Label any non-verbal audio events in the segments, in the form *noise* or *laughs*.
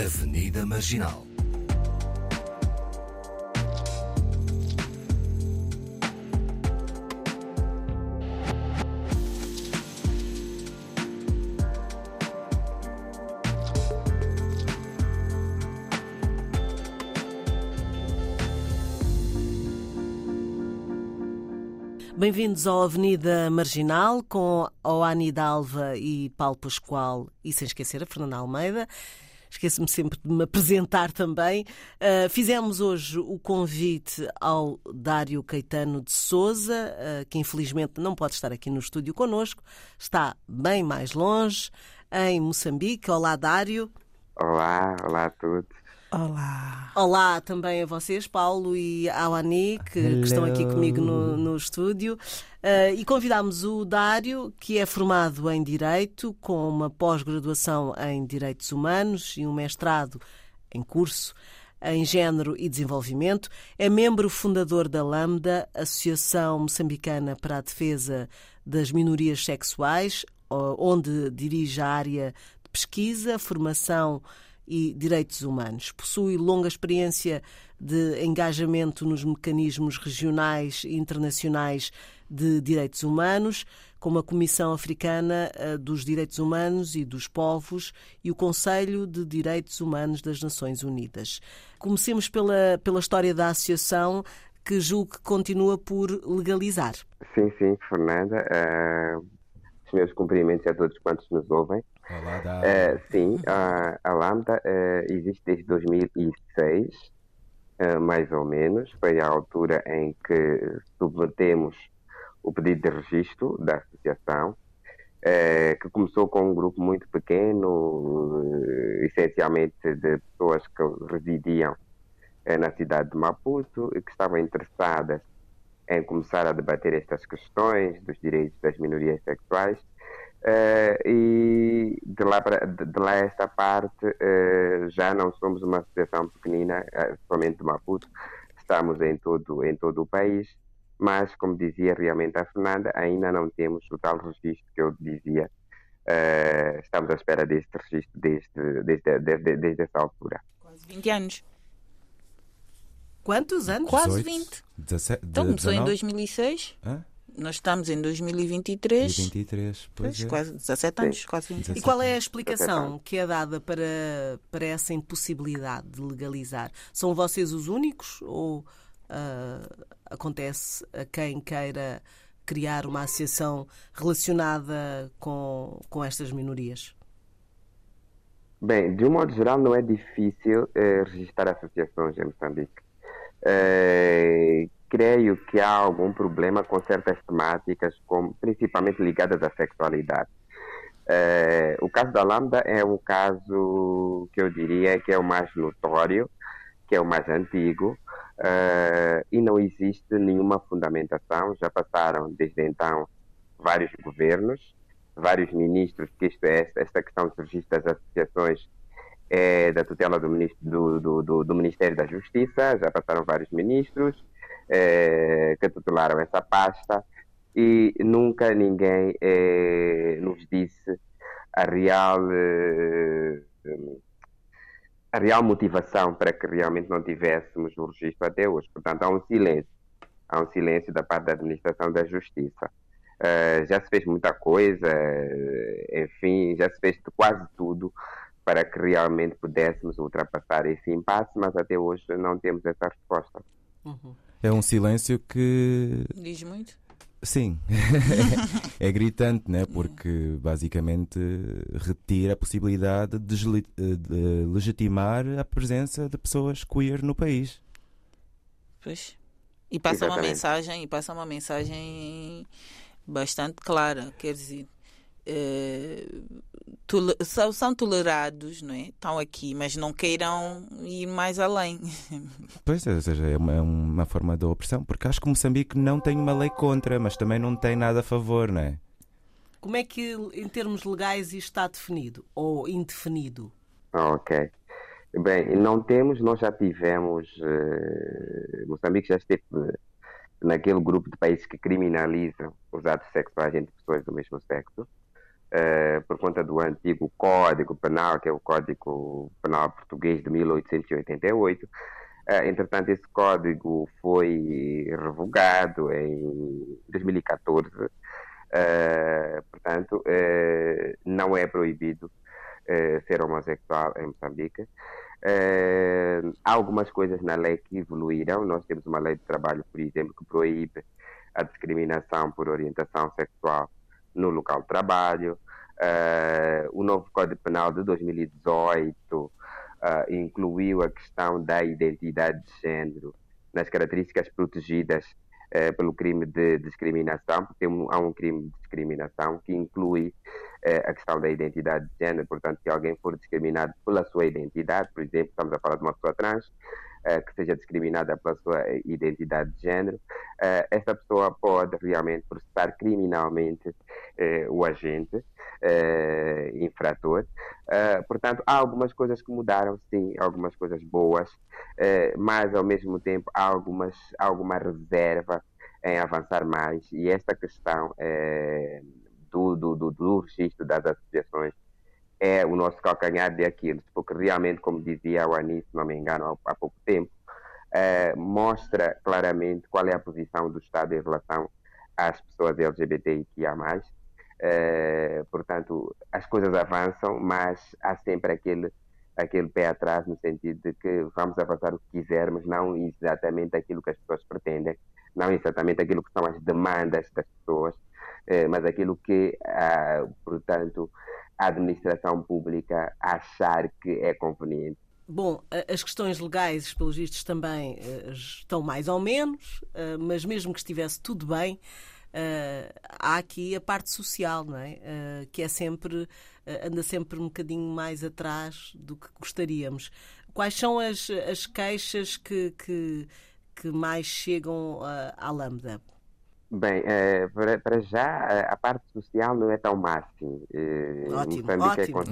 Avenida Marginal. Bem-vindos ao Avenida Marginal com Oani Dalva e Paulo Pascoal e sem esquecer a Fernanda Almeida. Esqueço-me sempre de me apresentar também. Uh, fizemos hoje o convite ao Dário Caetano de Souza, uh, que infelizmente não pode estar aqui no estúdio conosco, está bem mais longe, em Moçambique. Olá, Dário. Olá, olá a todos. Olá. Olá também a vocês, Paulo e Awani, que, que estão aqui comigo no, no estúdio. Uh, e convidámos o Dário, que é formado em Direito, com uma pós-graduação em Direitos Humanos e um mestrado em curso em Gênero e Desenvolvimento. É membro fundador da Lambda, Associação Moçambicana para a Defesa das Minorias Sexuais, onde dirige a área de pesquisa, formação e Direitos Humanos. Possui longa experiência de engajamento nos mecanismos regionais e internacionais de direitos humanos, como a Comissão Africana eh, dos Direitos Humanos e dos Povos e o Conselho de Direitos Humanos das Nações Unidas. Comecemos pela, pela história da associação, que julgo que continua por legalizar. Sim, sim, Fernanda. Uh, os meus cumprimentos a todos quantos nos ouvem. Uh, sim, a, a Lambda uh, existe desde 2006, uh, mais ou menos. Foi a altura em que submetemos o pedido de registro da associação, que começou com um grupo muito pequeno, essencialmente de pessoas que residiam na cidade de Maputo e que estavam interessadas em começar a debater estas questões dos direitos das minorias sexuais Uh, e de lá, para, de, de lá esta parte uh, já não somos uma associação pequenina, uh, somente de Maputo, estamos em todo, em todo o país, mas como dizia realmente a Fernanda, ainda não temos o tal registro que eu dizia. estamos à espera deste registro desde, desde, desde, desde essa altura. Quase 20 anos. Quantos anos? Quase 20. 17, então começou em 2006. Hã? Nós estamos em 2023. 2023, pois, é. quase 17 anos, quase 20. E qual é a explicação que é dada para, para essa impossibilidade de legalizar? São vocês os únicos ou uh, acontece a quem queira criar uma associação relacionada com, com estas minorias? Bem, de um modo geral, não é difícil eh, registrar associações em Moçambique. Eh, creio que há algum problema com certas temáticas, com, principalmente ligadas à sexualidade. Uh, o caso da Lambda é um caso que eu diria que é o mais notório, que é o mais antigo, uh, e não existe nenhuma fundamentação. Já passaram desde então vários governos, vários ministros, que isto é, esta questão de das associações é da tutela do, do, do, do Ministério da Justiça, já passaram vários ministros, eh, que tutelaram essa pasta e nunca ninguém eh, nos disse a real eh, a real motivação para que realmente não tivéssemos o registro até hoje. Portanto, há um silêncio, há um silêncio da parte da administração da justiça. Uh, já se fez muita coisa, enfim, já se fez quase tudo para que realmente pudéssemos ultrapassar esse impasse, mas até hoje não temos essa resposta. Uhum. É um silêncio que. Diz muito. Sim, *laughs* é gritante, né? porque basicamente retira a possibilidade de, de legitimar a presença de pessoas queer no país. Pois. E passa Exatamente. uma mensagem, e passa uma mensagem bastante clara, quer dizer, eh, são, são, tolerados, não é? Estão aqui, mas não queiram ir mais além. *laughs* Pois é, ou seja, é uma, é uma forma de opressão, porque acho que Moçambique não tem uma lei contra, mas também não tem nada a favor, não é? Como é que, em termos legais, isto está definido ou indefinido? Ok. Bem, não temos, nós já tivemos, uh, Moçambique já esteve naquele grupo de países que criminalizam os atos sexuais entre pessoas do mesmo sexo. Uh, por conta do antigo Código Penal, que é o Código Penal Português de 1888. Uh, entretanto, esse código foi revogado em 2014. Uh, portanto, não é proibido ser homossexual em Moçambique. há algumas coisas na lei que evoluíram. Nós temos uma lei de trabalho, por exemplo, que proíbe a discriminação por orientação sexual no local de trabalho. Uh, o novo Código Penal de 2018 uh, eh, incluiu a questão da identidade de género nas características protegidas uh, pelo crime de discriminação, porque há um crime de discriminação que inclui a questão da identidade de género. Portanto, se alguém for discriminado pela sua identidade, por exemplo, estamos a falar de uma pessoa trans, que seja discriminada pela sua identidade de género, uh, essa pessoa pode realmente processar criminalmente o agente infrator. portanto, há algumas coisas que mudaram, sim, algumas coisas boas, mas ao mesmo tempo há algumas, alguma reserva em avançar mais. E esta questão do, do, do, do registro das associações é o nosso calcanhar de Aquiles, porque realmente, como dizia o Anis, se não me engano, há, pouco tempo, é, mostra claramente qual é a posição do Estado em relação às pessoas LGBTIQIA+. É, portanto, as coisas avançam, mas há sempre aquele, aquele pé atrás no sentido de que vamos avançar o que quisermos, não exatamente aquilo que as pessoas pretendem, não exatamente aquilo que são as demandas das pessoas, é, mas aquilo que, ah, portanto, a administração pública achar que é conveniente. Bom, as questões legais, pelos vistos, também eh, estão mais ou menos, eh, mas mesmo que estivesse tudo bem, eh, há aqui a parte social, não é? Que é sempre, anda sempre um bocadinho mais atrás do que gostaríamos. Quais são as, as queixas que, que, que mais chegam à Lambda? Bem, é, para, para, já a parte social não é tão má assim. Ótimo, é ótimo.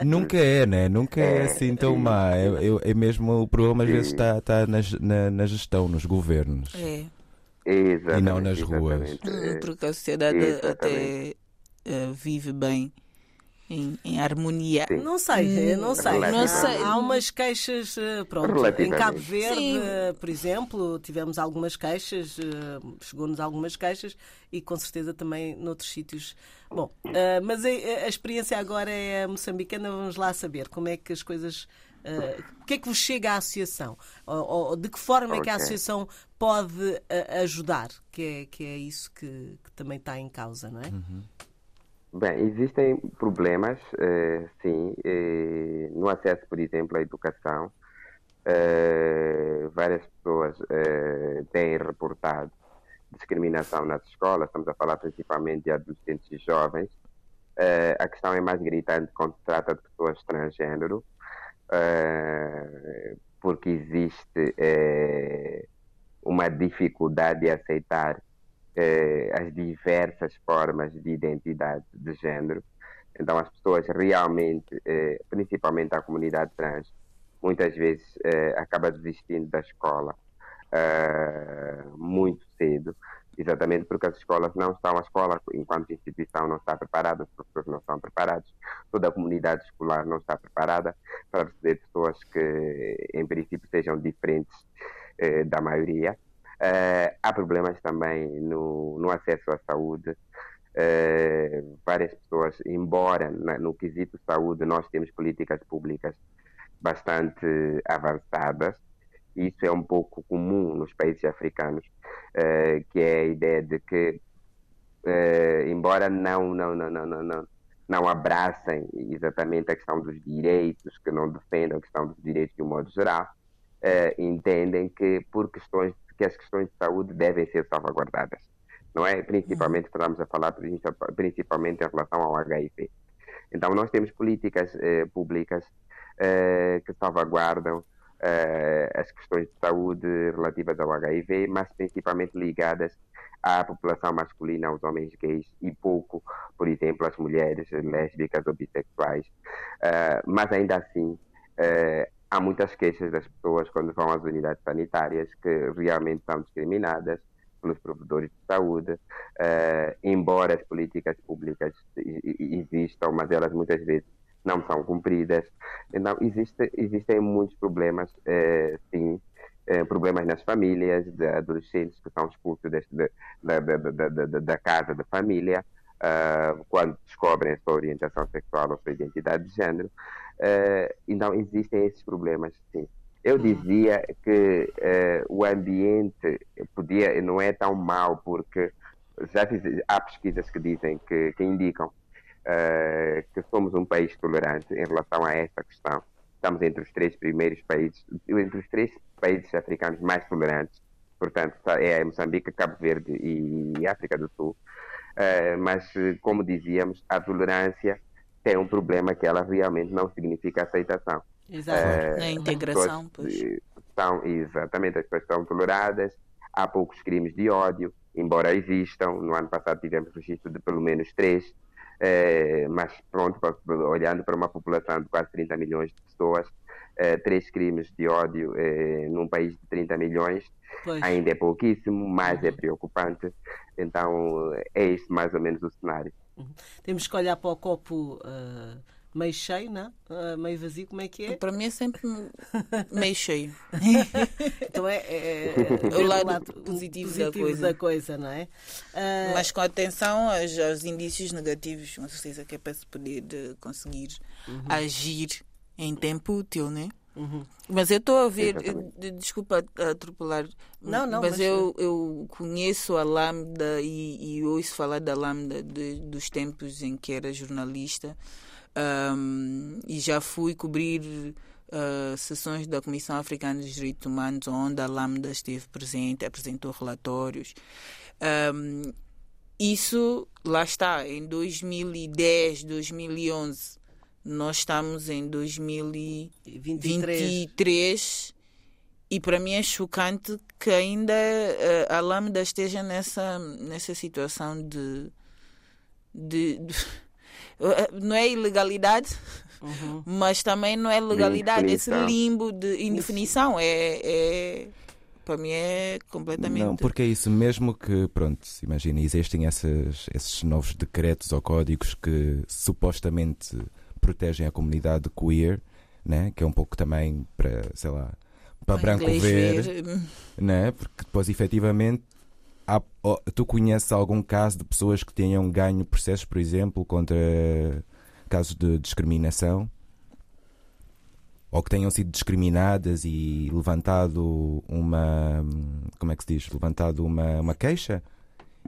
É *laughs* Nunca é, né? Nunca é, é assim tão má. É, é, é, mesmo o problema às vezes está, está na, na gestão, nos governos. É. Exatamente, e não nas ruas. Porque a sociedade até uh, vive bem em, em harmonia. Sim. Não sei, não sei. Não sei. Há umas queixas, eh, pronto, em Cabo Verde, Sim. por exemplo, tivemos algumas queixas, eh, chegou-nos algumas queixas e com certeza também noutros sítios. Bom, eh, mas a, experiência agora é moçambicana, vamos lá saber como é que as coisas. O que é que vos chega à associação? Ou, ou de que forma okay. é que a associação pode ajudar? Que é, que é isso que, que, também está em causa, não é? Uhum. Bem, existem problemas, eh, sim, eh, no acesso, por exemplo, à educação. Eh, várias pessoas têm reportado discriminação nas escolas, estamos a falar principalmente de adolescentes e jovens. a questão é mais gritante quando se trata de pessoas transgênero, porque existe uma dificuldade de aceitar eh, as diversas formas de identidade de género. Então, as pessoas realmente, eh, principalmente a comunidade trans, muitas vezes eh, acaba desistindo da escola eh, muito cedo, exatamente porque as escolas não estão, a escola, enquanto instituição, não está preparada, os professores não estão preparados, toda a comunidade escolar não está preparada para receber pessoas que, em princípio, sejam diferentes eh, da maioria. Uh, há problemas também no, no acesso à saúde. Uh, várias pessoas, embora na, no quesito saúde nós temos políticas públicas bastante avançadas, isso é um pouco comum nos países africanos, uh, que é a ideia de que, embora não, não, não, não, não, não, não abracem exatamente a questão dos direitos, que não defendam a questão dos direitos de um modo geral, entendem que por questões que as questões de saúde devem ser salvaguardadas, não é? Principalmente, estamos a falar principalmente em relação ao HIV. Então, nós temos políticas eh, públicas eh, que salvaguardam eh, as questões de saúde relativas ao HIV, mas principalmente ligadas à população masculina, aos homens gays e pouco, por exemplo, às mulheres lésbicas ou bissexuais. Uh, mas ainda assim, uh, há muitas queixas das pessoas quando vão às unidades sanitárias que realmente são discriminadas pelos provedores de saúde, uh, embora as políticas públicas existam, mas elas muitas vezes não são cumpridas. Então, existe, existem muitos problemas, uh, sim, uh, problemas nas famílias, de adolescentes que são expulsos deste, de, da, da, da, da, casa, da família, quando descobrem a sua orientação sexual ou sua identidade de género. então, existem esses problemas, sim. Eu hum. dizia que uh, o ambiente podia, não é tão mau, porque já fiz, há pesquisas que dizem, que, que indicam uh, que somos um país tolerante em relação a esta questão. Estamos entre os três primeiros países, entre os três países africanos mais tolerantes. Portanto, é Moçambique, Cabo Verde e África do Sul. Uh, mas, como dizíamos, a tolerância tem um problema que ela realmente não significa aceitação. Exato. É, a integração, pois. São, exatamente, as pessoas estão toleradas, há poucos crimes de ódio, embora existam. No ano passado tivemos registro de pelo menos três, é, mas pronto, olhando para uma população de quase 30 milhões de pessoas, é, três crimes de ódio é, num país de 30 milhões pois. ainda é pouquíssimo, mas é uhum. preocupante. Então é isso mais ou menos o cenário. Uhum. Temos que olhar para o copo. Uh meio cheio, não? Uh, meio vazio, como é que é? Para mim é sempre meio cheio. então é, é, é o lado, lado positivo, positivo, da, coisa. da coisa, não é? Uh... Mas com atenção aos, aos, indícios negativos, com certeza que é para se poder de conseguir uhum. agir em tempo útil, né? Uhum. Mas eu estou a ver, desculpa atropelar, não, não, mas, mas eu, eu conheço a Lambda e, e ouço falar da Lambda de, dos tempos em que era jornalista um, e já fui cobrir uh, sessões da Comissão Africana dos Direitos Humanos, onde a Lambda esteve presente, apresentou relatórios. Um, isso, lá está, em 2010, 2011. Nós estamos em 2023 e para mim é chocante que ainda uh, a Lambda esteja nessa, nessa situação de, de, de *laughs* eh, não é ilegalidade, uhum. mas também não é legalidade. Esse limbo de indefinição é, é para mim é completamente. Não, porque é isso mesmo que, pronto, imagina, existem essas, esses novos decretos ou códigos que supostamente protegem a comunidade queer, né? que é um pouco também para, sei lá, para branco ver, ver, né? porque depois efetivamente há, tu conheces algum caso de pessoas que tenham ganho processos, por exemplo, contra casos de discriminação? Ou que tenham sido discriminadas e levantado uma. Como é que se diz? Levantado uma, uma queixa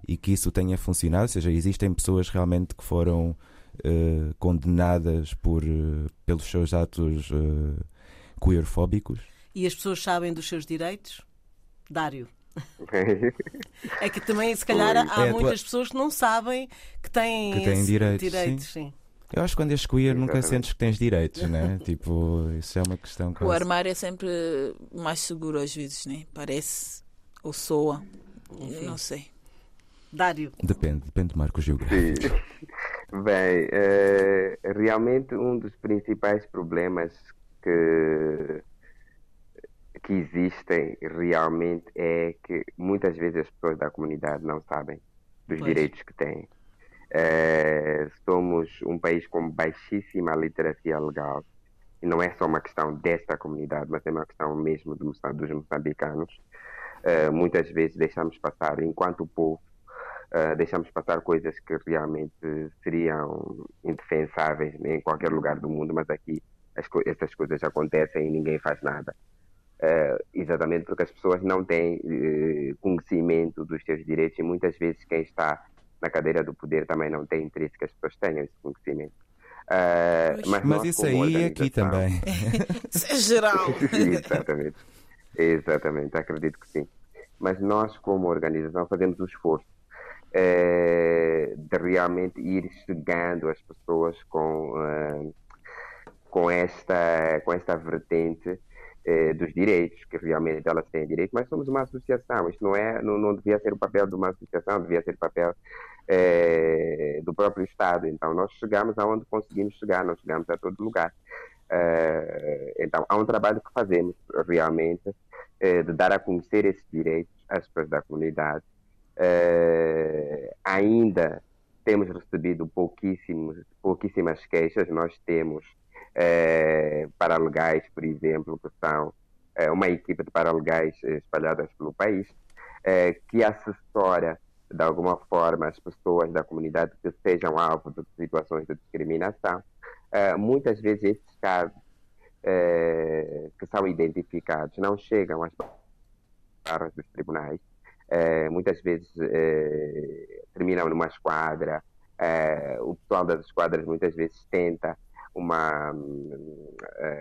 e que isso tenha funcionado? Ou seja, existem pessoas realmente que foram uh, condenadas por, uh, pelos seus atos uh, queerfóbicos? E as pessoas sabem dos seus direitos? Dário. *laughs* é que também, se calhar, há é, muitas pessoas que não sabem que têm, que têm direitos. direitos sim. sim. Eu acho que quando és queer nunca sentes que tens direitos, né? *laughs* tipo, isso é uma questão. O armário é sempre mais seguro às vezes, né? Parece ou soa. Enfim. Não sei. Dário. Depende, depende do marco geográfico. *laughs* Bem, é, realmente um dos principais problemas que que existem realmente é que muitas vezes as pessoas da comunidade não sabem dos pois. direitos que têm. É, somos um país com baixíssima literacia legal e não é só uma questão desta comunidade, mas é uma questão mesmo dos moçambicanos. É, muitas vezes deixamos passar, enquanto povo, é, deixamos passar coisas que realmente seriam indefensáveis em qualquer lugar do mundo, mas aqui as, essas coisas acontecem e ninguém faz nada. Uh, exatamente porque as pessoas não têm uh, conhecimento dos seus direitos e muitas vezes quem está na cadeira do poder também não tem interesse que as pessoas tenham esse conhecimento. Uh, mas, mas isso aí aqui também. *laughs* isso é geral. *laughs* exatamente. Exatamente, acredito que sim. Mas nós, como organização, fazemos o esforço de realmente ir chegando às pessoas com, com, esta, com esta vertente eh, dos direitos, que realmente elas têm direito, mas somos uma associação. Isto não, é, não, não devia ser o papel de uma associação, devia ser o papel eh, do próprio Estado. Então, nós chegamos aonde conseguimos chegar, não chegamos a todo lugar. Então, há um trabalho que fazemos realmente de dar a conhecer esses direitos às pessoas da comunidade Uh, ainda temos recebido pouquíssimos, pouquíssimas queixas. Nós temos uh, paralegais, por exemplo, que são uh, uma equipe de paralegais espalhadas pelo país, que assessora de alguma forma as pessoas da comunidade que sejam alvo de situações de discriminação. muitas vezes esses casos que são identificados não chegam às barras dos tribunais, é, muitas vezes é, terminam numa esquadra. É, o pessoal das esquadras muitas vezes tenta uma,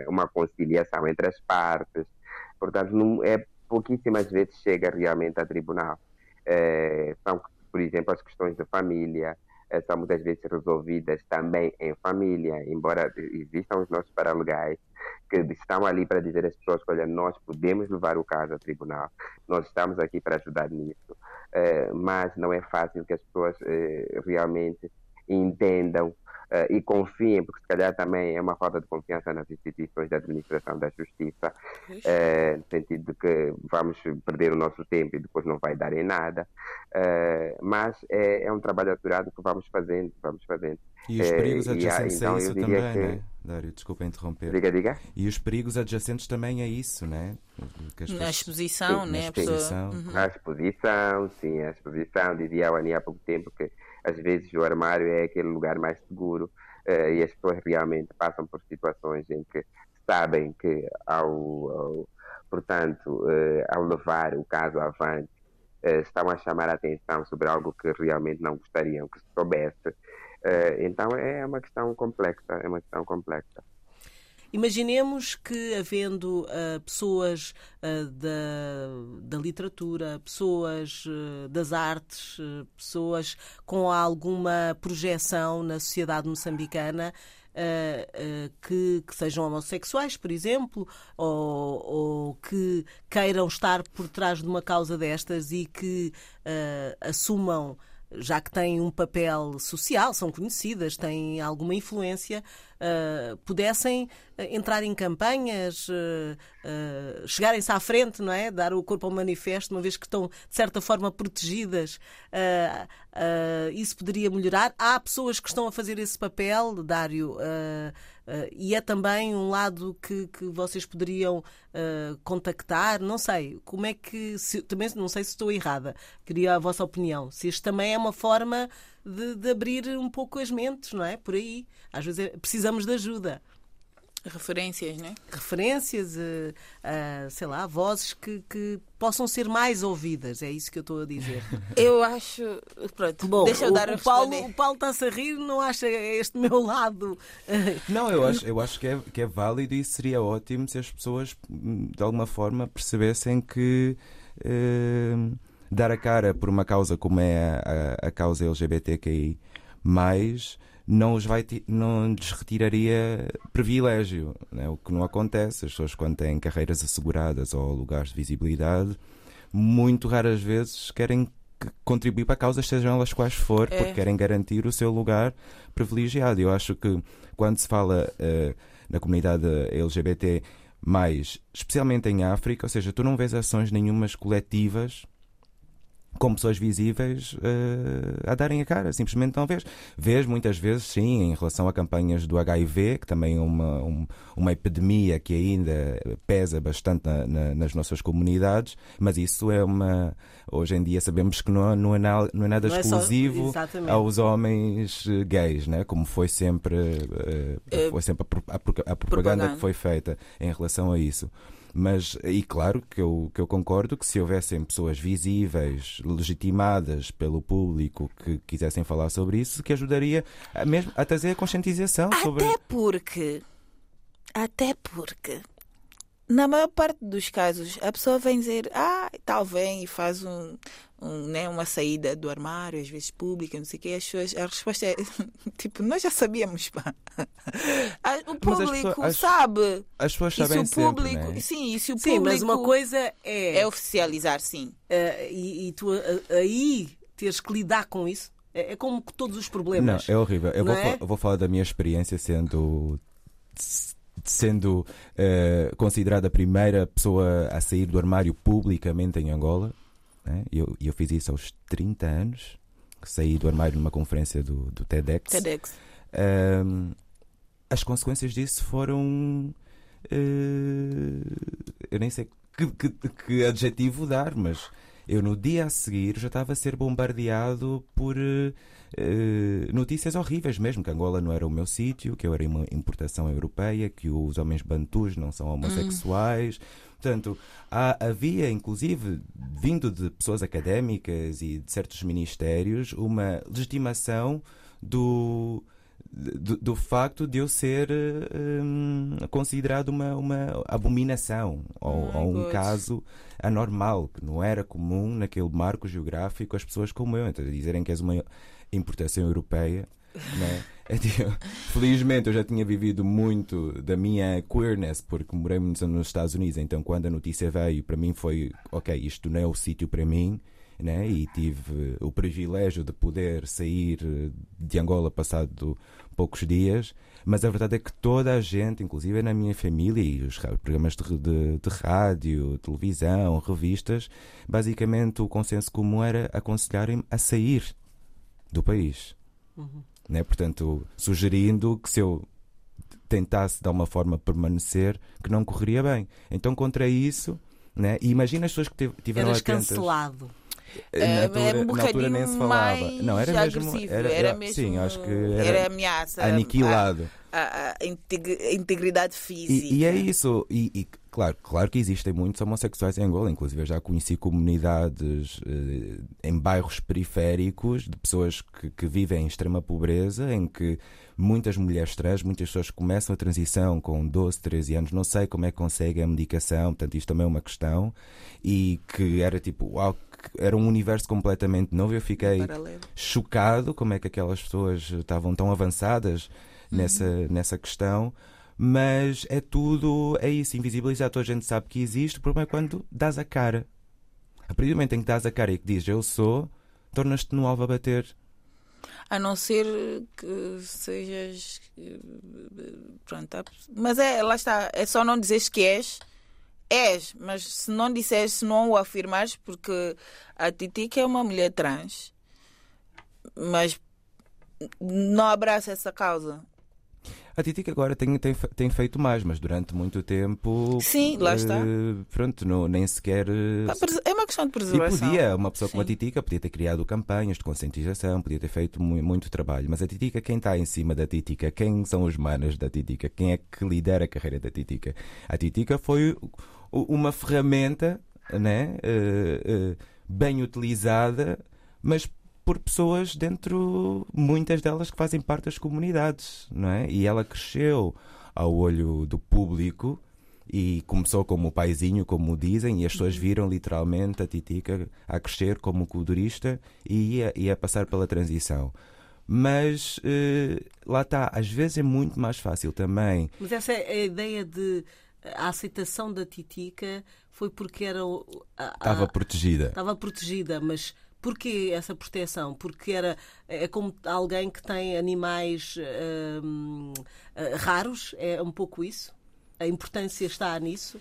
uma conciliação entre as partes. Portanto, não, é, pouquíssimas vezes chega realmente a tribunal. são, por exemplo, as questões de família, são muitas vezes resolvidas também em família, embora existam os nossos paralegais, que estão ali para dizer às pessoas olha, nós podemos levar o caso ao tribunal, nós estamos aqui para ajudar nisso, uh, mas não é fácil que as pessoas uh, realmente entendam uh, e confiem, porque se calhar também é uma falta de confiança nas instituições da administração da justiça, uh, no sentido de que vamos perder o nosso tempo e depois não vai dar em nada. Uh, mas é, é, um trabalho aturado que vamos fazendo, vamos fazendo. E os perigos adjacentes então, a isso também, que... né? Dário, desculpa interromper. Diga, diga. E os perigos adjacentes também a isso, né? Na exposição, sim, né? Na exposição. Uhum. A exposição, sim, a exposição. Dizia a Ani há pouco tempo que às vezes o armário é aquele lugar mais seguro uh, e as pessoas realmente passam por situações em que sabem que ao, ao portanto, uh, ao levar o caso avante, uh, estão a chamar a atenção sobre algo que realmente não gostariam que se soubesse. então é uma questão complexa, é uma questão complexa. Imaginemos que, havendo uh, pessoas uh, da, da, literatura, pessoas uh, das artes, pessoas com alguma projeção na sociedade moçambicana, que, que, sejam homossexuais, por exemplo, ou, ou, que queiram estar por trás de uma causa destas e que assumam já que têm um papel social, são conhecidas, têm alguma influência, uh, pudessem eh, entrar em campanhas, uh, uh, chegarem-se à frente, não é? Dar o corpo ao manifesto, uma vez que estão, de certa forma, protegidas. isso poderia melhorar. Há pessoas que estão a fazer esse papel, Dário. Uh, e é também um lado que, que vocês poderiam uh, contactar, não sei, como é que, se, também não sei se estou errada, queria a vossa opinião, se isto também é uma forma de, de abrir um pouco as mentes, não é? Por aí, às vezes é, precisamos de ajuda. Referências, né? Referências, uh, uh, sei lá, vozes que, que, possam ser mais ouvidas, é isso que eu estou a dizer. *laughs* Eu acho. Pronto, Bom, deixa eu o, dar a o Paulo, o Paulo está-se a rir, não acha este meu lado. *laughs* Não, eu acho, eu acho que, é, que é válido e seria ótimo se as pessoas, de alguma forma, percebessem que. Uh, dar a cara por uma causa como é a, a causa LGBTQI, mais não, os vai, não lhes retiraria privilégio, né? o que não acontece. As pessoas, quando têm carreiras asseguradas ou lugares de visibilidade, muito raras vezes querem contribuir para causas, sejam elas quais for, é. porque querem garantir o seu lugar privilegiado. Eu acho que quando se fala uh, na comunidade LGBT, mais especialmente em África, ou seja, tu não vês ações nenhumas coletivas com pessoas visíveis uh, a darem a cara, simplesmente não vês. Vês muitas vezes, sim, em relação a campanhas do HIV, que também é uma, um, uma epidemia que ainda pesa bastante na, na, nas nossas comunidades, mas isso é uma. Hoje em dia sabemos que não, não, é, na, não é nada não exclusivo é só, aos homens gays, né? como foi sempre, uh, foi sempre a, a, a propaganda, propaganda que foi feita em relação a isso. Mas, e claro que eu, que eu concordo que se houvessem pessoas visíveis, legitimadas pelo público que quisessem falar sobre isso, que ajudaria a, mesmo a trazer a conscientização até sobre. Até porque. Até porque na maior parte dos casos, a pessoa vem dizer, ah, tal, vem e faz um, um, né, uma saída do armário, às vezes pública, não sei o quê. As pessoas, a resposta é, *laughs* tipo, nós já sabíamos, pá. O público as, sabe. As pessoas sabem se o público, sempre, né? Sim, e se o sim, público... mas uma coisa é... É oficializar, sim. Uh, e, e, tu uh, aí teres que lidar com isso. É, é como todos os problemas. Não, é horrível. Eu vou, é? eu vou falar da minha experiência sendo sendo uh, considerada a primeira pessoa a sair do armário publicamente em Angola. Né? E eu, eu fiz isso aos 30 anos, saí do armário numa conferência do, do TEDx. TEDx. As consequências disso foram. Uh, eu nem sei que, que, que, adjetivo dar, mas eu no dia a seguir já estava a ser bombardeado por uh, notícias horríveis mesmo, que Angola não era o meu sítio, que eu era uma importação europeia, que os homens bantus não são homossexuais. Hum. Portanto, há, havia, inclusive, vindo de pessoas académicas e de certos ministérios, uma legitimação do do, do, facto de eu ser um, considerado uma, uma abominação ou, ou um caso anormal, que não era comum naquele marco geográfico as pessoas como eu. Então, dizerem que és uma importação europeia. Né? *laughs* Felizmente eu já tinha vivido muito da minha queerness porque morei nos Estados Unidos então quando a notícia veio para mim foi ok isto não é o sítio para mim né? e tive o privilégio de poder sair de Angola passado poucos dias, mas a verdade é que toda a gente, inclusive na minha família e os programas de, de, de rádio, televisão, revistas, basicamente o consenso comum era aconselharem-me a sair do país. Uhum. Né? Portanto, sugerindo que se eu tentasse de alguma forma permanecer, que não correria bem. Então, contra isso, né? e imagina as pessoas que tiveram Eras atentas. cancelado. Na é, altura, é um na altura nem se falava. Não, era mesmo, era, era, mesmo. Sim, acho que era, era ameaça. Aniquilado. A, a, a integridade física. E, e é isso. E, e, claro, claro que existem muitos homossexuais em Angola. Inclusive, eu já conheci comunidades eh, em bairros periféricos de pessoas que, que vivem em extrema pobreza, em que muitas mulheres trans, muitas pessoas começam a transição com 12, 13 anos, não sei como é que conseguem a medicação, portanto, isto também é uma questão. E que era tipo, uau, era um universo completamente novo. Eu fiquei chocado como é que aquelas pessoas estavam tão avançadas nessa, uhum. nessa questão. Mas é tudo, é isso, invisibilizar. Toda a gente sabe que existe. O problema é quando dás a cara. A partir do momento em que dás a cara e que dizes eu sou, tornas-te no alvo a bater. A não ser que sejas. Pronto, mas é, lá está. É só não dizeres que és És, mas se não disseres, se não o afirmares, porque a Titi é uma mulher trans, mas não abraça essa causa. A Titi agora tem, tem, tem feito mais, mas durante muito tempo. Sim, lá está. Uh, pronto, não, nem sequer. Questão de preservação. E podia, uma pessoa Sim. como a Titica podia ter criado campanhas de conscientização, podia ter feito muito, muito trabalho. Mas a Titica, quem está em cima da Titica? Quem são os manas da Titica? Quem é que lidera a carreira da Titica? A Titica foi uma ferramenta né, uh, uh, bem utilizada, mas por pessoas dentro, muitas delas que fazem parte das comunidades, não é? E ela cresceu ao olho do público e começou como paizinho, como dizem, e as pessoas uhum. viram literalmente a Titica a crescer como culturista e ia, ia passar pela transição. Mas uh, lá está, às vezes é muito mais fácil também. Mas essa é a ideia de a aceitação da Titica foi porque era. A, estava protegida. Estava protegida, mas porquê essa proteção? Porque era é como alguém que tem animais hum, hum, raros, é um pouco isso? A importância está nisso?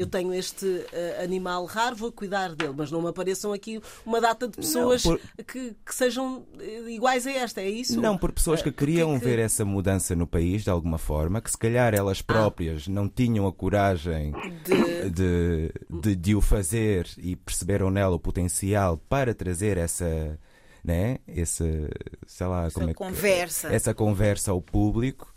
eu tenho este uh, animal raro, vou cuidar dele, mas não me apareçam aqui uma data de pessoas não, por... que, que, sejam eh, iguais a esta, é isso? Não, por pessoas que uh, queriam que... ver essa mudança no país de alguma forma, que se calhar elas ah. próprias ah. não tinham a coragem de... De, de, de o fazer e perceberam nela o potencial para trazer essa né? Essa, sei lá, essa como é que, conversa. essa conversa ao público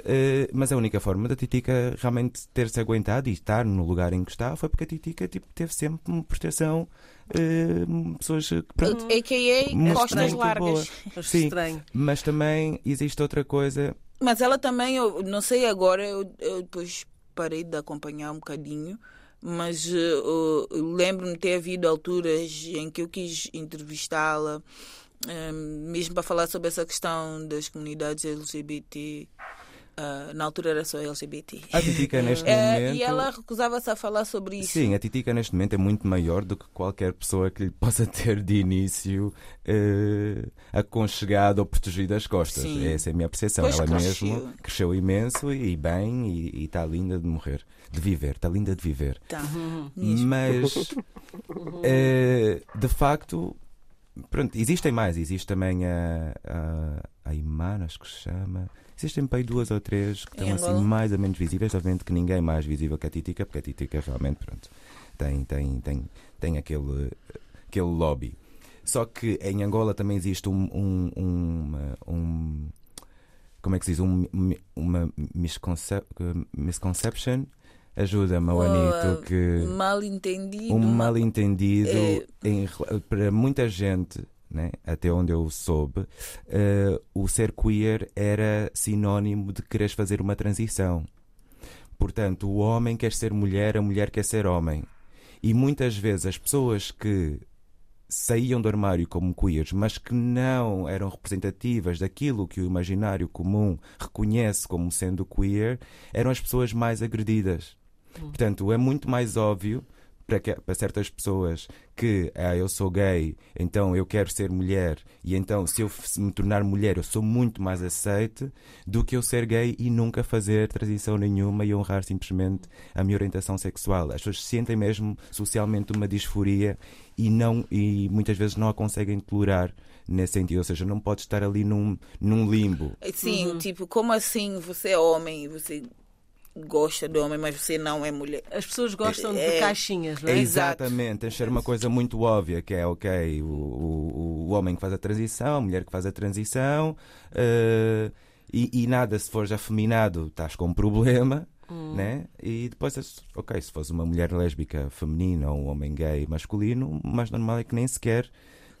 Uh, mas a única forma da Titica realmente ter-se aguentado e estar no lugar em que está foi porque a Titica tipo, teve sempre uma proteção. Uh, pessoas que pronto, a.k.a. costas largas. Sim, mas também existe outra coisa. Mas ela também, eu não sei agora, eu, eu depois parei de acompanhar um bocadinho, mas uh, lembro-me de ter havido alturas em que eu quis entrevistá-la, mesmo para falar sobre essa questão das comunidades LGBT Uh, na altura era só LGBT. A Titica *laughs* neste é, momento. E ela recusava-se a falar sobre isso. Sim, a Titica neste momento é muito maior do que qualquer pessoa que lhe possa *laughs* ter de início uh, aconchegado ou protegido as costas. Sim. Essa é a minha percepção. Pois ela cresceu. mesmo cresceu imenso e bem e está linda de morrer. De viver, está linda de viver. Tá. *laughs* Mas, uh, de facto, pronto, existem mais. Existe também a, a, a Imanas, que se chama. Existem bem duas ou três que estão assim mais ou menos visíveis, obviamente que ninguém é mais visível que a Titica, porque a Titica realmente pronto, tem, tem, tem, tem aquele, aquele lobby. Só que em Angola também existe um, um, um, um como é que se diz? Um, uma misconception? Ajuda-me, Anito, que mal entendido, um mal entendido é... em, para muita gente né? até onde eu soube, uh, o ser queer era sinónimo de querer fazer uma transição. Portanto, o homem quer ser mulher, a mulher quer ser homem. E muitas vezes as pessoas que saíam do armário como queers, mas que não eram representativas daquilo que o imaginário comum reconhece como sendo queer, eram as pessoas mais agredidas. Hum. Portanto, é muito mais óbvio para, que, para certas pessoas que ah, eu sou gay, então eu quero ser mulher, e então se eu me tornar mulher eu sou muito mais aceite do que eu ser gay e nunca fazer transição nenhuma e honrar simplesmente a minha orientação sexual. As pessoas sentem mesmo socialmente uma disforia e, não, e muitas vezes não a conseguem tolerar nesse sentido, ou seja, não pode estar ali num, num limbo. Sim, uhum. tipo, como assim você é homem e você gosta de homem, mas você não é mulher. As pessoas gostam é, de caixinhas, não é? Exatamente, encher uma coisa muito óbvia, que é, ok, o, o, o homem que faz a transição, a mulher que faz a transição, uh, e, e, nada, se fores afeminado, estás com um problema, hum. né? E depois, ok, se fores uma mulher lésbica feminina ou um homem gay masculino, o mais normal é que nem sequer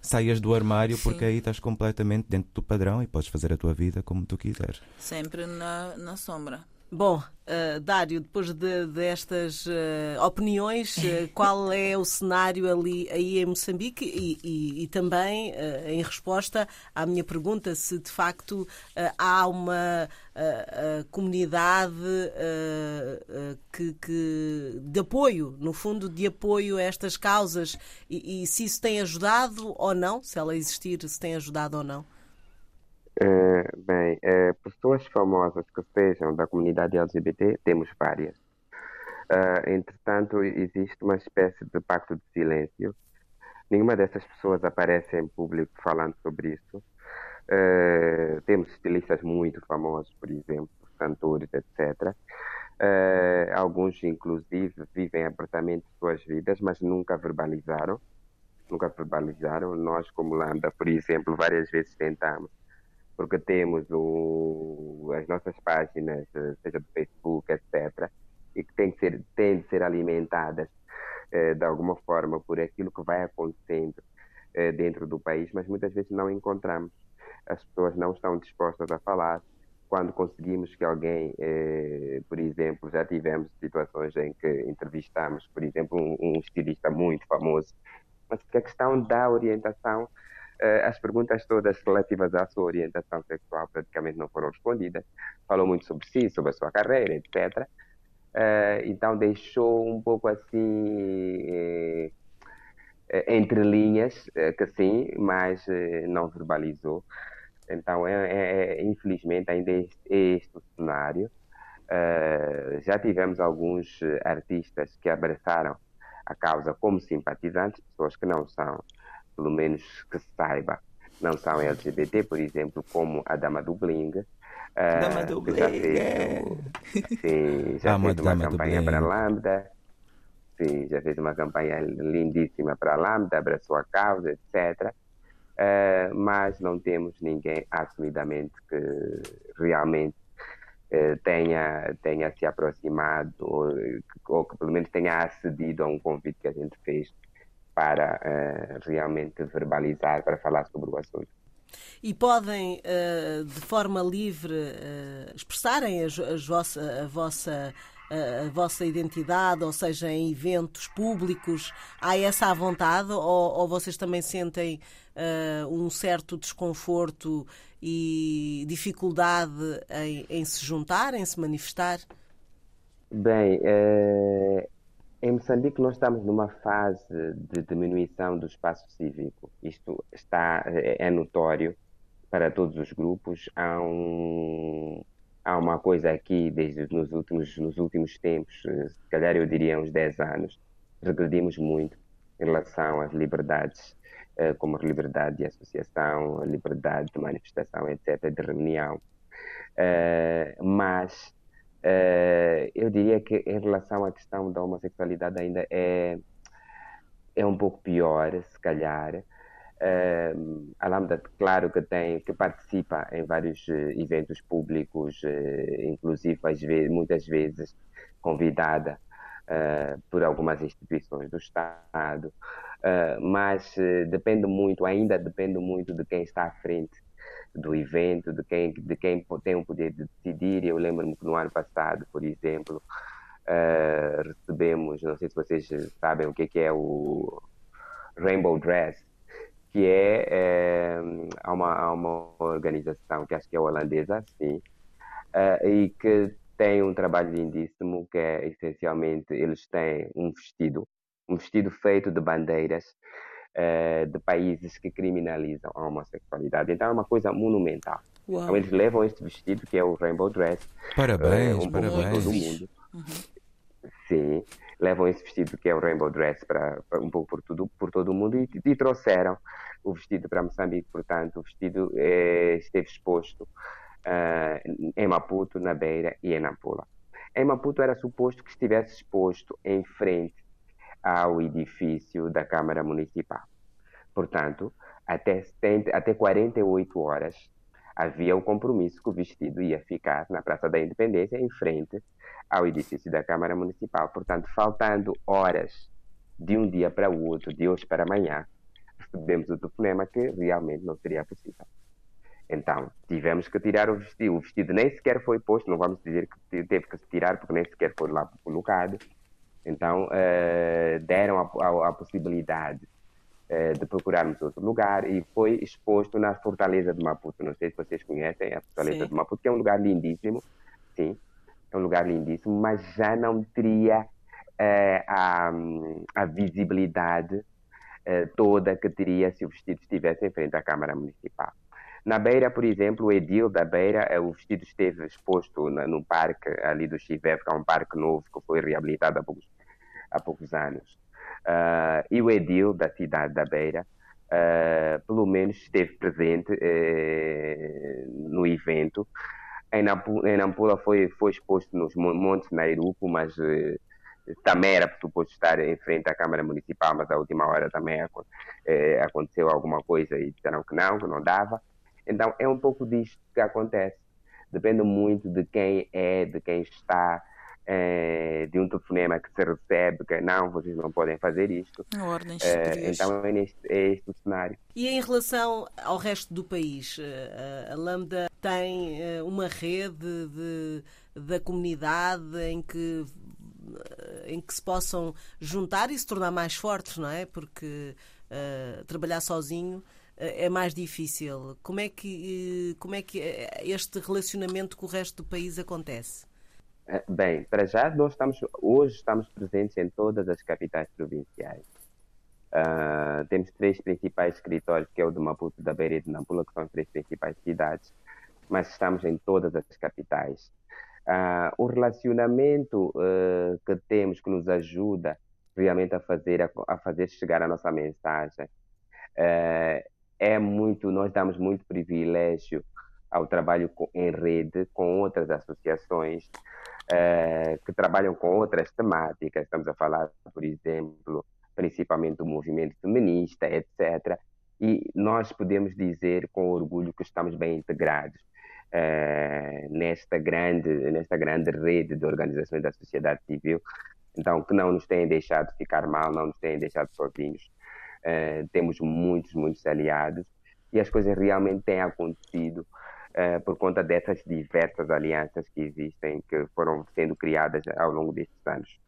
saias do armário Sim. porque aí estás completamente dentro do padrão e podes fazer a tua vida como tu quiseres. Sempre na, na sombra. Bom, uh, Dário, depois de, destas uh, opiniões, uh, *laughs* qual é o cenário ali aí em Moçambique? E, e, e também em resposta à minha pergunta se de facto há uma comunidade que, que, de apoio, no fundo, de apoio a estas causas. E, e se isso tem ajudado ou não, se ela existir, se tem ajudado ou não? Uh, bem, uh, pessoas famosas que sejam da comunidade LGBT, temos várias. Uh, entretanto, existe uma espécie de pacto de silêncio. Nenhuma dessas pessoas aparece em público falando sobre isso. temos estilistas muito famosos, por exemplo, cantores, etc. alguns, inclusive, vivem abertamente suas vidas, mas nunca verbalizaram. Nunca verbalizaram. Nós, como Lambda, por exemplo, várias vezes tentamos porque temos o, as nossas páginas, seja do Facebook, etc., e que têm, ser, têm de ser alimentadas eh, de alguma forma por aquilo que vai acontecendo eh, dentro do país, mas muitas vezes não encontramos. As pessoas não estão dispostas a falar. Quando conseguimos que alguém, eh, por exemplo, já tivemos situações em que entrevistamos, por exemplo, um, um estilista muito famoso, mas que a questão da orientação eh, as perguntas todas relativas à sua orientação sexual praticamente não foram respondidas. Falou muito sobre si, sobre a sua carreira, etc. Eh, então deixou um pouco assim eh, entre linhas que sim, mas não verbalizou. Então, é, é, é infelizmente, ainda é este, é o cenário. já tivemos alguns artistas que abraçaram a causa como simpatizantes, pessoas que não são pelo menos que se saiba, não são LGBT, por exemplo, como a Dama do Bling. Uh, Dama do Bling. Já fez, é. sim, já fez uma campanha para a Lambda. Sim, já fez uma campanha lindíssima para a Lambda, abraçou a causa, etc. Uh, ah, mas não temos ninguém assumidamente que realmente uh, tenha, tenha se aproximado ou, ou, que pelo menos tenha acedido a um convite que a gente fez para uh, realmente verbalizar, para falar sobre o assunto. E podem, uh, de forma livre, uh, expressarem as, as vossa, a vossa a, a, vossa identidade, ou seja, em eventos públicos? Há essa à vontade ou, ou vocês também sentem um certo desconforto e dificuldade em, em, se juntar, em se manifestar? Bem, em Moçambique nós estamos numa fase de diminuição do espaço cívico. Isto está, é, é notório para todos os grupos. Há, um, há uma coisa aqui, desde nos últimos, nos últimos tempos, eh, se calhar eu diria uns 10 anos, regredimos muito em relação às liberdades, eh, como a liberdade de associação, a liberdade de manifestação, etc., de reunião. Eh, mas eu diria que em relação à questão da homossexualidade ainda é, é um pouco pior, se calhar, Uh, a Lambda, claro que tem, que participa em vários uh, eventos públicos, uh, inclusive às vezes, muitas vezes convidada eh, por algumas instituições do Estado, mas depende muito, ainda depende muito de quem está à frente do evento, de quem, de quem tem o poder de decidir. Eu lembro-me que no ano passado, por exemplo, recebemos, não sei se vocês sabem o que é, é o Rainbow Dress, que é, é uma, uma organização que acho que é holandesa, sim, uh, e que tem um trabalho lindíssimo que é essencialmente eles têm um vestido, um vestido feito de bandeiras uh, de países que criminalizam a homossexualidade. Então é uma coisa monumental. Uau. Então eles levam este vestido que é o Rainbow Dress. Parabéns, uh, um parabéns. Todo mundo. Uhum. Sim levam esse vestido que é o Rainbow Dress para, para um pouco por, tudo, por todo o mundo e, e trouxeram o vestido para Moçambique. Portanto, o vestido é, esteve exposto uh, em Maputo, na Beira e em Nampula. Em Maputo era suposto que estivesse exposto em frente ao edifício da Câmara Municipal. Portanto, até, 70, até 48 horas havia o compromisso que o vestido ia ficar na Praça da Independência, em frente ao edifício da Câmara Municipal. Portanto, faltando horas de um dia para o outro, de hoje para amanhã, recebemos o telefonema que realmente não seria possível. Então, tivemos que tirar o vestido. O vestido nem sequer foi posto, não vamos dizer que teve que se tirar, porque nem sequer foi lá colocado. Então, uh, deram a, a, a possibilidade uh, de procurarmos outro lugar e foi exposto na Fortaleza de Maputo. Não sei se vocês conhecem a Fortaleza sim. de Maputo, que é um lugar lindíssimo, sim, é um lugar lindíssimo, mas já não teria é, a, a, visibilidade toda que teria se o vestido estivesse em frente à Câmara Municipal. Na Beira, por exemplo, o Edil da Beira, o vestido esteve exposto na, no parque ali do Chivev, que é um parque novo que foi reabilitado há poucos, há poucos anos. Uh, e o Edil da cidade da Beira, uh, pelo menos esteve presente uh, no evento, em Nampula foi, foi exposto nos Montes Nairuco, mas eh, também era suposto estar em frente à Câmara Municipal, mas à última hora também eh, aconteceu alguma coisa e disseram que não, que não dava. Então é um pouco disto que acontece. Depende muito de quem é, de quem está, é, de um telefonema que se recebe, que não, vocês não podem fazer isto. Ordens é, então é, neste, é este o cenário. E em relação ao resto do país, a Lambda tem uma rede de, da comunidade em que em que se possam juntar e se tornar mais fortes, não é? Porque uh, trabalhar sozinho é mais difícil. Como é que como é que este relacionamento com o resto do país acontece? Eh, bem, para já nós estamos hoje estamos presentes em todas as capitais provinciais. Uh, temos três principais escritórios, que é o de Maputo, da Beira e de Nampula, que são as três principais cidades, mas estamos em todas as capitais. Uh, o relacionamento uh, que temos que nos ajuda realmente a fazer a, a fazer chegar a nossa mensagem é muito, nós damos muito privilégio ao trabalho em rede com outras associações uh, que trabalham com outras temáticas. Estamos a falar, por exemplo, principalmente do movimento feminista, etc. E nós podemos dizer com orgulho que estamos bem integrados uh, nesta, grande, nesta grande rede de organizações da sociedade civil. Então, que não nos têm deixado ficar mal, não nos têm deixado sozinhos. Uh, temos muitos, muitos aliados e as coisas realmente têm acontecido uh, por conta dessas diversas alianças que existem, que foram sendo criadas ao longo destes anos.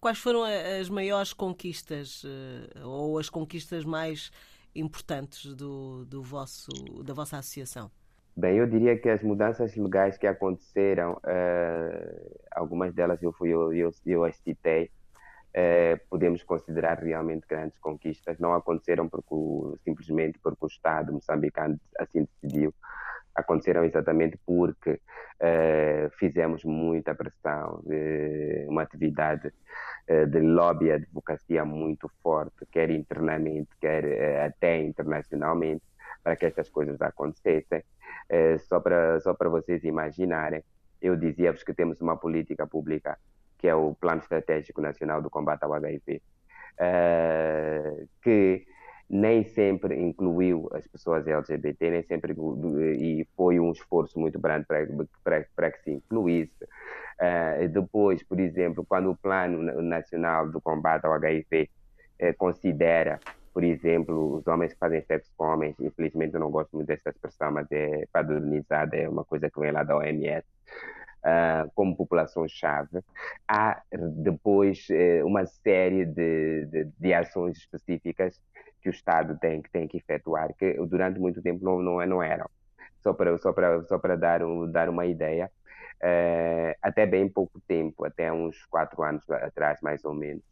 Quais foram as maiores conquistas uh, ou as conquistas mais importantes do, do vosso, da vossa associação? Bem, eu diria que as mudanças legais que aconteceram, uh, algumas delas eu, fui, eu, eu, eu as citei, uh, podemos considerar realmente grandes conquistas. Não aconteceram porque, simplesmente porque o Estado moçambicano assim decidiu. Aconteceram exatamente porque uh, fizemos muita pressão, uma atividade de lobby advocacia muito forte, quer internamente, quer até internacionalmente, para que estas coisas acontecessem. Só para só para vocês imaginarem, eu dizia-vos que temos uma política pública que é o Plano Estratégico Nacional do Combate ao HIV, que nem sempre incluiu as pessoas LGBT, nem sempre e foi um esforço muito grande para, para, para que se incluísse. Uh, depois, por exemplo, quando o Plano Nacional do Combate ao HIV uh, considera por exemplo, os homens que fazem sexo com homens, infelizmente eu não gosto muito dessa expressão, mas é padronizada, é uma coisa que vem lá da OMS, uh, ah, como população-chave. Há depois uh, uma série de, de, de, ações específicas que o Estado tem, que tem que efetuar, que durante muito tempo não, não, não eram. Só para, só para, só para dar, um, dar uma ideia, uh, até bem pouco tempo, até uns quatro anos atrás, mais ou menos,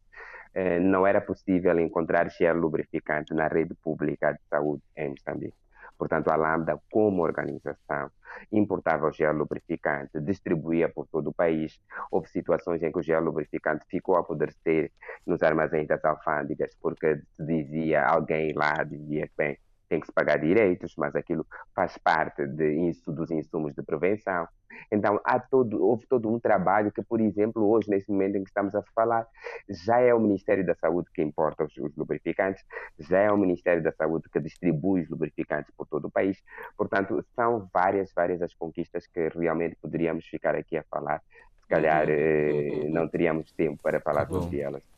eh, não era possível encontrar gel lubrificante na rede pública de saúde em Moçambique. Portanto, a Lambda, como organização, importava o gel lubrificante, distribuía por todo o país. Houve situações em que o gel lubrificante ficou a apodrecer nos armazéns das alfândegas, porque se dizia, alguém lá dizia, bem, tem que se pagar direitos, mas aquilo faz parte de, dos insumos de prevenção. Então, há todo, houve todo um trabalho que, por exemplo, hoje, nesse momento em que estamos a falar, já é o Ministério da Saúde que importa os, os lubrificantes, já é o Ministério da Saúde que distribui os lubrificantes por todo o país. Portanto, são várias, várias as conquistas que realmente poderíamos ficar aqui a falar. Se calhar uhum. eh, não teríamos tempo para falar tá sobre elas.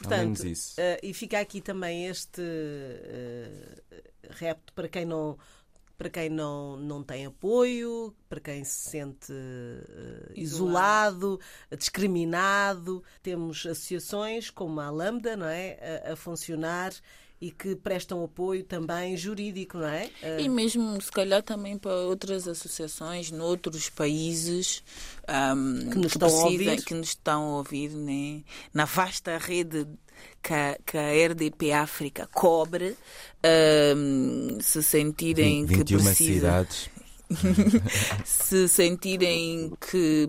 Portanto, uh, e fica aqui também este uh, repto para quem não para quem não, não tem apoio, para quem se sente uh, isolado, discriminado. Temos associações como a Lambda não é? a, a funcionar e que prestam apoio também jurídico, não é? E mesmo, se calhar, também para outras associações noutros países um, que, nos que, estão precisam, a ouvir. que nos estão a ouvir né? na vasta rede que a, que a RDP África cobre, um, se sentirem 20, que precisam. cidades. *laughs* se sentirem que,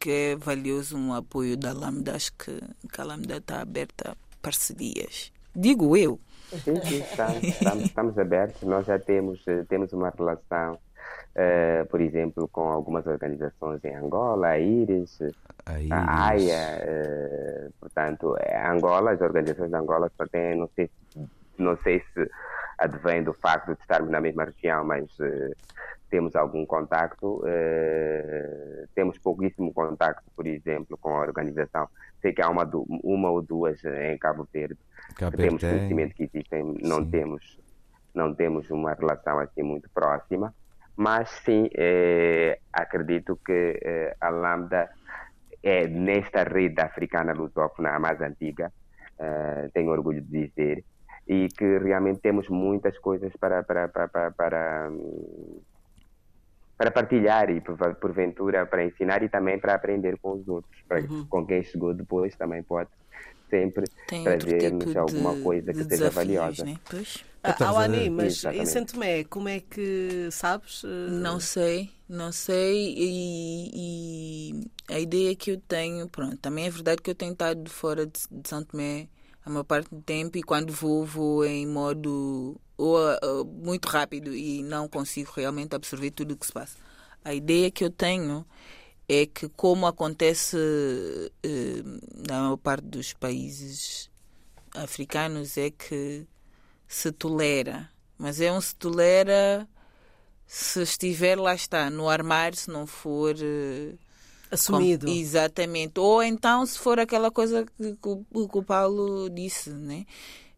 que é valioso um apoio da Lambda, acho que, que a Lambda está aberta a parcerias. Digo eu. Sim, sim, estamos, estamos, estamos, abertos. Nós já temos, eh, temos uma relação, uh, por exemplo, com algumas organizações em Angola, a IRIS, a, IRIS. a AIA. Uh, portanto, Angola, as organizações de Angola só têm, não sei, não sei se advém do facto de estarmos na mesma região, mas uh, temos algum contacto. temos pouquíssimo contacto, por exemplo, com a organização. Sei que há uma, uma ou duas em Cabo Verde. Temos conhecimento que existem, não temos, não temos uma relação assim muito próxima, mas sim é, acredito que é, a Lambda é nesta rede africana lusófona a mais antiga, é, tenho orgulho de dizer, e que realmente temos muitas coisas para, para, para, para, para para partilhar e porventura para ensinar e também para aprender com os outros, para, uhum. com quem chegou depois também pode sempre trazer-nos tipo alguma coisa que seja valiosa. Né? Pois. Ah, Awani, mas em Santo Tomé, como é que sabes? Não sei, não sei. E, e, a ideia que eu tenho, pronto, também é verdade que eu tenho estado fora de, de Santo Tomé a maior parte do tempo e quando vou, vou em modo ou, uh, muito rápido e não consigo realmente absorver tudo o que se passa. A ideia que eu tenho é que, como acontece eh, na maior parte dos países africanos, é que se tolera. Mas é um se tolera se estiver lá está, no armário, se não for. Eh, Assumido. Com, exatamente. Ou então, se for aquela coisa que, que, que o Paulo disse, né?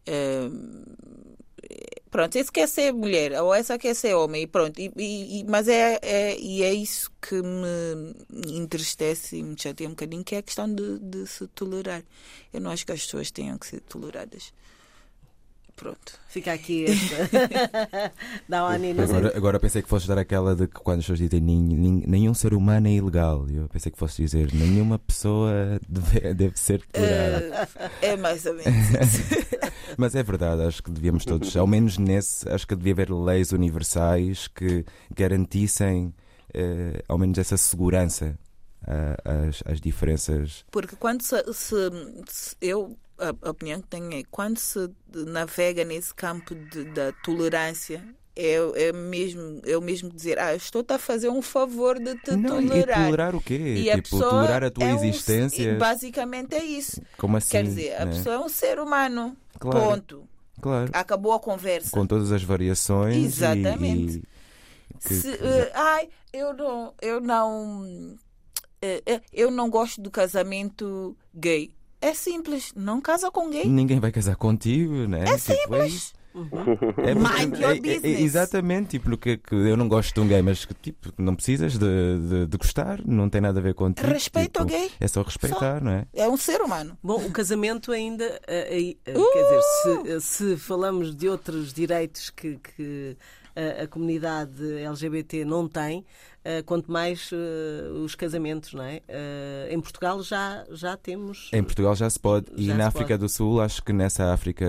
Uh, Pronto, esse quer ser mulher, ou essa quer ser homem, e pronto. E, e, mas é, é, e é isso que me entristece e me chateia um bocadinho, que é a questão de, de se tolerar. Eu não acho que as pessoas tenham que ser toleradas. Pronto. Fica aqui *laughs* esta. *laughs* Dá uma agora, agora pensei que fosses dar aquela de que quando as pessoas dizem nenhum, nenhum ser humano é ilegal. Eu pensei que fosses dizer nenhuma pessoa deve, *laughs* deve ser tolerada. Uh, é mais ou menos Mas é verdade, acho que devíamos todos, ao menos nesse, acho que devia haver leis universais que garantissem uh, ao menos essa segurança às, às diferenças. Porque quando se, se, se eu a, opinião que tenho é quando se navega nesse campo de, da tolerância é, é mesmo é o mesmo dizer ah estou a fazer um favor de te não, tolerar e tolerar. o quê? E a tipo, pessoa tolerar a tua é existência? um, basicamente é isso. Como assim quer dizer a né? pessoa é um ser humano. Claro, ponto. Claro. Acabou a conversa. Com todas as variações exatamente e, e que, Se, que... Uh, ai eu não eu não uh, eu não gosto do casamento gay é simples, não casa com gay. Ninguém vai casar contigo, né? É tipo, simples. Uhum. É, Mind your é, business. É, exatamente, tipo, porque que eu não gosto de um gay, mas que tipo, não precisas de, de, de gostar, não tem nada a ver contigo. Respeito tipo, ao gay. É só respeitar, só. não é? É um ser humano. Bom, o casamento ainda, uh, uh, uh! quer dizer, se, se, falamos de outros direitos que, que a, a comunidade LGBT não tem, Uh, quanto mais uh, os casamentos, não é? Uh, em Portugal já, já temos. Em Portugal já se pode. Já e na África pode. do Sul, acho que nessa África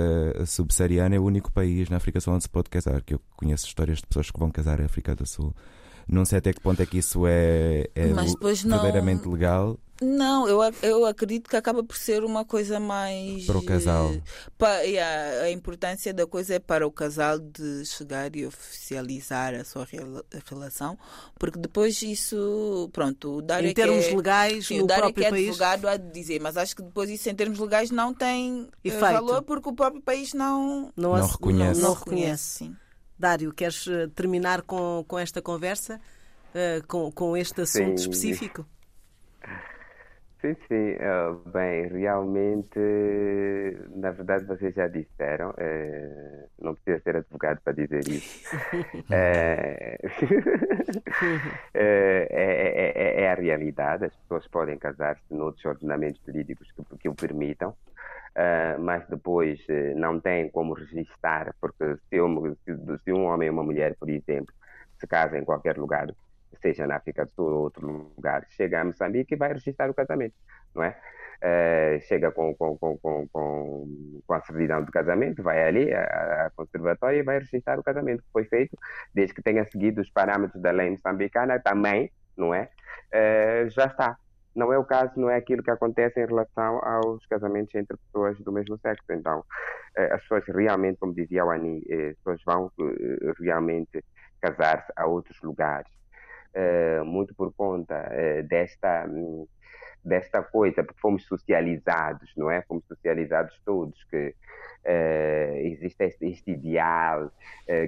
subsaariana é o único país na África do Sul onde se pode casar. Que eu conheço histórias de pessoas que vão casar na África do Sul. Não sei até que ponto é que isso é, é verdadeiramente não... legal. Não, eu, eu acredito que acaba por ser uma coisa mais. Para o casal. Pa, a, a, importância da coisa é para o casal de chegar e oficializar a sua relação, porque depois isso. Pronto, o Dário Em é termos é, legais, sim, no o Dário próprio é país. advogado a dizer, mas acho que depois isso em termos legais não tem eh, Efeito. valor porque o próprio país não. Não, não reconhece. Não, não reconhece. Sim. Dário, queres eh, terminar com, com esta conversa? Uh, com, com este assunto sim. específico? Sim, sim. Uh, bem, realmente, na verdade, vocês já disseram, uh, não precisa ser advogado para dizer isso. *laughs* *laughs* é, é, é, é, a realidade, as pessoas podem casar-se noutros ordenamentos jurídicos que, que o permitam. Uh, mas depois uh, não tem como registrar, porque se, se, se, um homem e uma mulher, por exemplo, se casam em qualquer lugar, seja na África do Sul ou outro lugar, chega a Moçambique e vai registrar o casamento, não é? Uh, chega com, com, com, com, com, a certidão de casamento, vai ali à, conservatória e vai registrar o casamento que foi feito, desde que tenha seguido os parâmetros da lei moçambicana, também, não é? Uh, já está. Não é o caso, não é aquilo que acontece em relação aos casamentos entre pessoas do mesmo sexo. Então, uh, as pessoas realmente, como dizia o Ani, as pessoas vão realmente casar-se a outros lugares muito por conta desta um, desta coisa, porque fomos socializados, não é? Fomos socializados todos que existe este, este ideal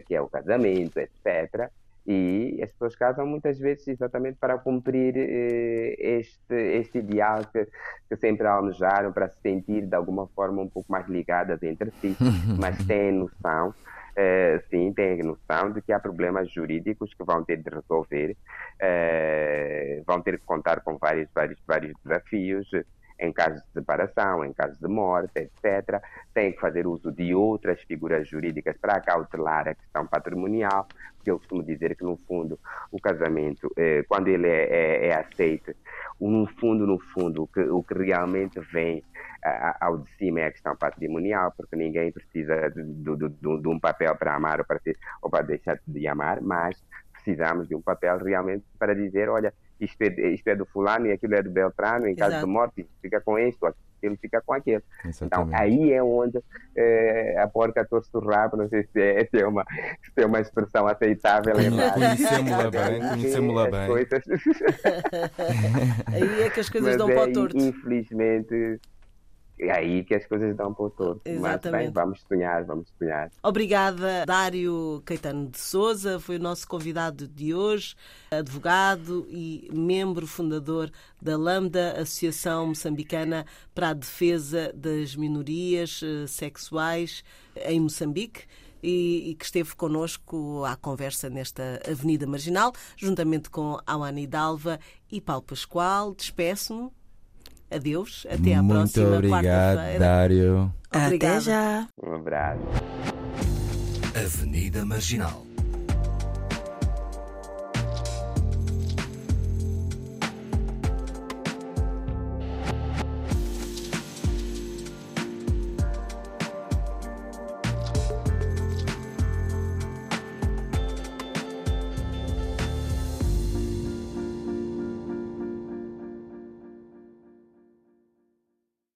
que é o casamento, etc. E as pessoas casam muitas vezes exatamente para cumprir este, este ideal que, que sempre almejaram, para se sentir de alguma forma um pouco mais ligadas entre si, *laughs* mas têm noção é, sim, tem noção de que há problemas jurídicos que vão ter de resolver, é, vão ter que contar com vários, vários, vários desafios em casos de separação, em casos de morte, etc. Tem que fazer uso de outras figuras jurídicas para cautelar a questão patrimonial, porque eu costumo dizer que, no fundo, o casamento, eh, quando ele é, é, é, aceito, no fundo, no fundo, o que, o que realmente vem ao de cima é a questão patrimonial, porque ninguém precisa de, de, de, de um papel para amar ou para, ter, ou para deixar de amar, mas precisamos de um papel realmente para dizer, olha, isto é, isto é do fulano e aquilo é do Beltrano, em caso Exato. de morte, fica com isto, aquilo fica com aquilo. Exatamente. Então, aí é onde é, a porca torce o rabo, não sei se é, *laughs* se é, uma, se é uma expressão aceitável. Conhecemos-la bem, conhecemos-la bem. Coisas... *laughs* *laughs* aí é que as coisas Mas dão é, para o torto. Infelizmente é aí que as coisas dão para o todo. Mas bem, vamos sonhar, vamos sonhar. Obrigada, Dário Caetano de Souza, foi o nosso convidado de hoje, advogado e membro fundador da Lambda, Associação Moçambicana para a Defesa das Minorias eh, Sexuais em Moçambique e, e que esteve connosco à conversa nesta Avenida Marginal, juntamente com Awani Dalva e Paulo Pascoal. Despeço-me. Adeus. Até à Muito próxima obrigado, quarta-feira. Dário. Obrigada. Até já. Um abraço. Avenida Marginal.